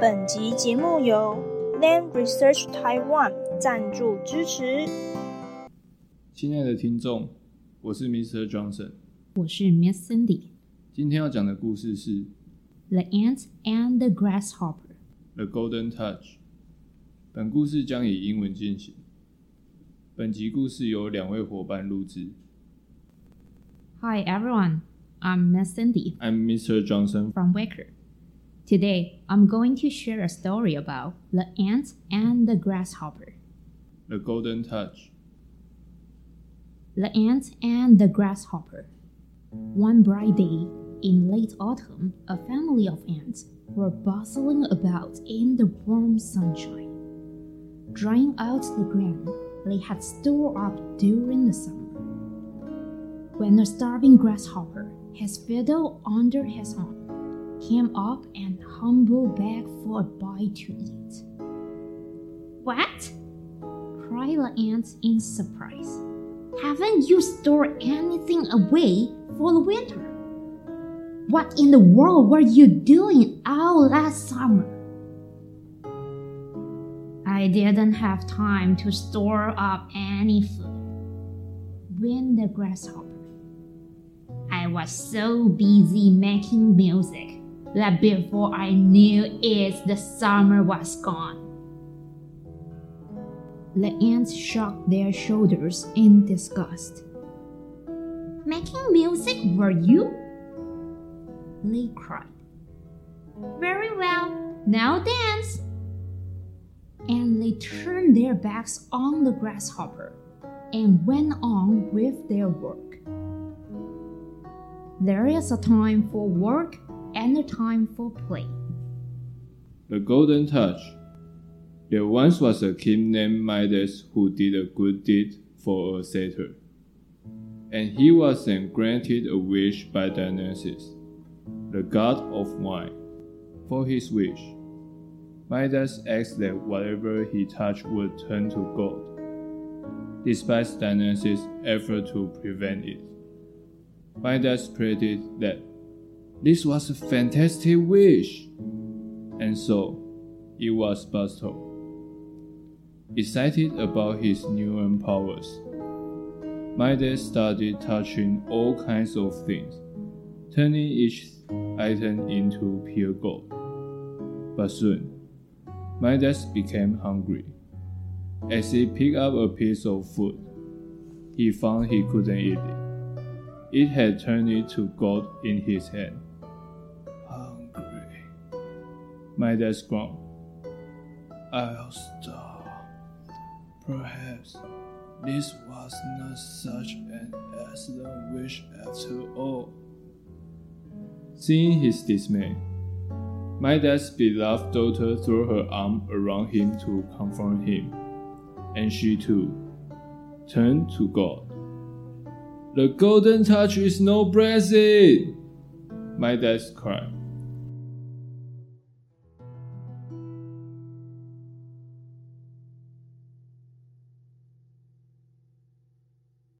本集节目由 Land Research Taiwan 赞助支持。亲爱的听众，我是 Mr. Johnson，我是 Miss Cindy。今天要讲的故事是《The Ant and the Grasshopper。The Golden Touch》。本故事将以英文进行。本集故事由两位伙伴录制。Hi everyone, I'm Miss Cindy I'm Mr. Johnson. from Waker. Today, I'm going to share a story about the ant and the grasshopper. The Golden Touch. The ant and the grasshopper. One bright day in late autumn, a family of ants were bustling about in the warm sunshine, drying out the grain they had stored up during the summer. When a starving grasshopper, his fiddle under his arm, came up and humble begged for a bite to eat. What? cried the ant in surprise. Haven't you stored anything away for the winter? What in the world were you doing all last summer? I didn't have time to store up any food. Whined the grasshopper. I was so busy making music that before I knew it, the summer was gone. The ants shrugged their shoulders in disgust. Making music, were you? They cried. Very well, now dance. And they turned their backs on the grasshopper and went on with their work. There is a time for work and a time for play. The Golden Touch. There once was a king named Midas who did a good deed for a satyr. And he was then granted a wish by Dionysus, the god of wine, for his wish. Midas asked that whatever he touched would turn to gold, despite Dionysus' effort to prevent it. Midas prayed that this was a fantastic wish, and so it was bestowed. Excited about his newfound powers, Midas started touching all kinds of things, turning each item into pure gold. But soon, Midas became hungry. As he picked up a piece of food, he found he couldn't eat it. It had turned into gold in his hand. Midas groaned. I'll stop. Perhaps this was not such an excellent wish after all. Seeing his dismay, Midas' beloved daughter threw her arm around him to comfort him, and she too turned to God. The golden touch is no blessing, My Midas cried.